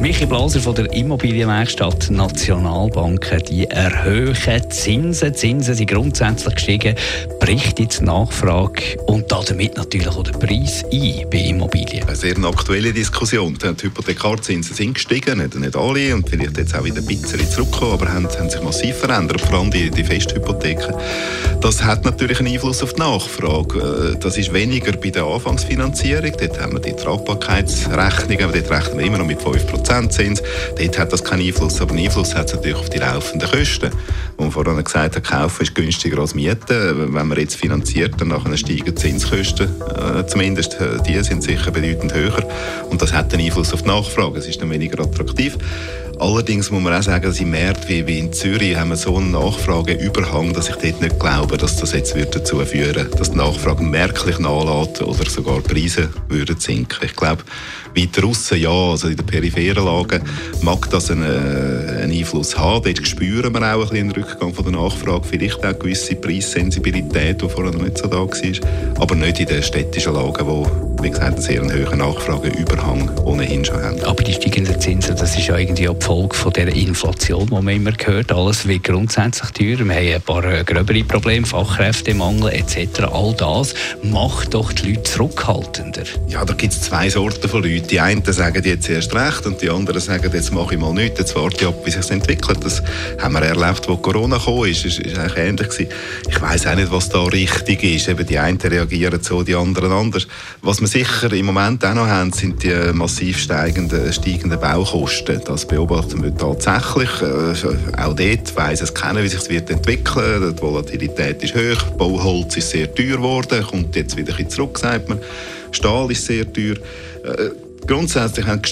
Michi Blaser von der Immobilienwerkstatt Nationalbanken, die erhöhen Zinsen. Zinsen sind grundsätzlich gestiegen, bricht jetzt die Nachfrage und damit natürlich auch der Preis ein bei Immobilien. Eine sehr aktuelle Diskussion. Die Hypothekarzinsen sind gestiegen, nicht, nicht alle und vielleicht jetzt auch wieder ein bisschen zurückgekommen, aber haben, haben sich massiv verändert, vor allem die, die Festhypotheken. Das hat natürlich einen Einfluss auf die Nachfrage. Äh, das ist weniger bei der Anfangsfinanzierung. Dort haben wir die Tragbarkeitsrechnung, aber dort rechnen wir immer noch mit 5%. Prozentzins. Dort hat das keinen Einfluss, aber einen Einfluss hat es natürlich auf die laufenden Kosten. Wo man vorhin gesagt hat, kaufen ist günstiger als mieten. Wenn man jetzt finanziert, dann nachher steigen die Zinskosten, äh, zumindest äh, die sind sicher bedeutend höher. Und das hat einen Einfluss auf die Nachfrage. Es ist dann weniger attraktiv. Allerdings muss man auch sagen, dass im März wie, wie in Zürich haben wir so einen Nachfrageüberhang, dass ich dort nicht glaube, dass das jetzt wird dazu führen dass die Nachfrage merklich nachlässt oder sogar die Preise würden sinken. Ich glaube, weiter aussen, ja, also in den peripheren Lagen mag das einen, äh, einen Einfluss haben. Dort spüren wir auch einen Rückgang von der Nachfrage, vielleicht auch gewisse Preissensibilität, die vorher noch nicht so da war, aber nicht in den städtischen Lagen, wo wie gesagt, einen sehr hohen Nachfrageüberhang ohnehin schon haben. Aber die steigenden Zinsen, das ist ja irgendwie auch die Folge von der Inflation, die man immer hört. Alles wird grundsätzlich teurer. Wir haben ein paar äh, gröbere Probleme, Fachkräftemangel etc. All das macht doch die Leute zurückhaltender. Ja, da gibt es zwei Sorten von Leuten. Die einen sagen jetzt erst recht und die anderen sagen, jetzt mache ich mal nichts, jetzt warte ich ab, wie sich entwickelt. Das haben wir erlebt, wo Corona kam, ist, ist, ist eigentlich ähnlich gewesen. Ich weiß auch nicht, was da richtig ist. Eben die einen reagieren so, die anderen anders. Was man sicher im Moment auch noch haben, sind die massiv steigenden, steigenden Baukosten. Das beobachten wir tatsächlich. Äh, auch dort weiss es keiner, wie sich es wird entwickeln. Die Volatilität ist hoch, Bauholz ist sehr teuer geworden, kommt jetzt wieder ein zurück, sagt man. Stahl ist sehr teuer. Äh, Grundsätzlich haben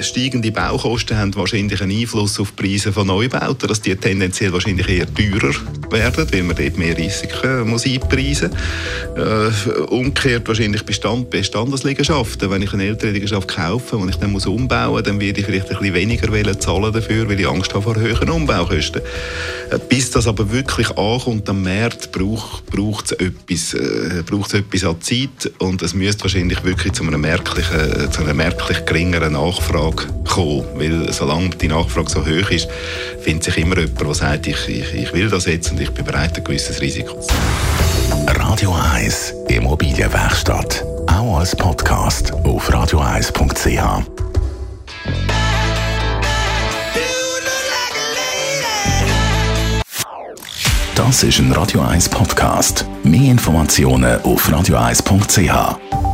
steigende Baukosten haben wahrscheinlich einen Einfluss auf die Preise von Neubauten, dass die tendenziell wahrscheinlich eher teurer werden, weil man dort mehr Risiken muss einpreisen muss. Äh, umgekehrt wahrscheinlich Bestand, Bestandesliegenschaften. Wenn ich eine ältere Liegenschaft kaufe und ich dann muss umbauen muss, dann werde ich vielleicht ein bisschen weniger zahlen dafür, weil ich Angst habe vor höheren Umbaukosten. Äh, bis das aber wirklich ankommt am Markt, braucht, braucht es etwas, äh, braucht es etwas an Zeit und es müsste wahrscheinlich wirklich zu einer merklichen, zu einer merklich geringeren Nachfrage kommen. Weil solange die Nachfrage so hoch ist, findet sich immer jemand, der sagt, ich, ich, ich will das jetzt und ich bin bereit, ein gewisses Risiko zu Radio 1 Immobilienwerkstatt. Auch als Podcast auf radio1.ch. Das ist ein Radio 1 Podcast. Mehr Informationen auf radio1.ch.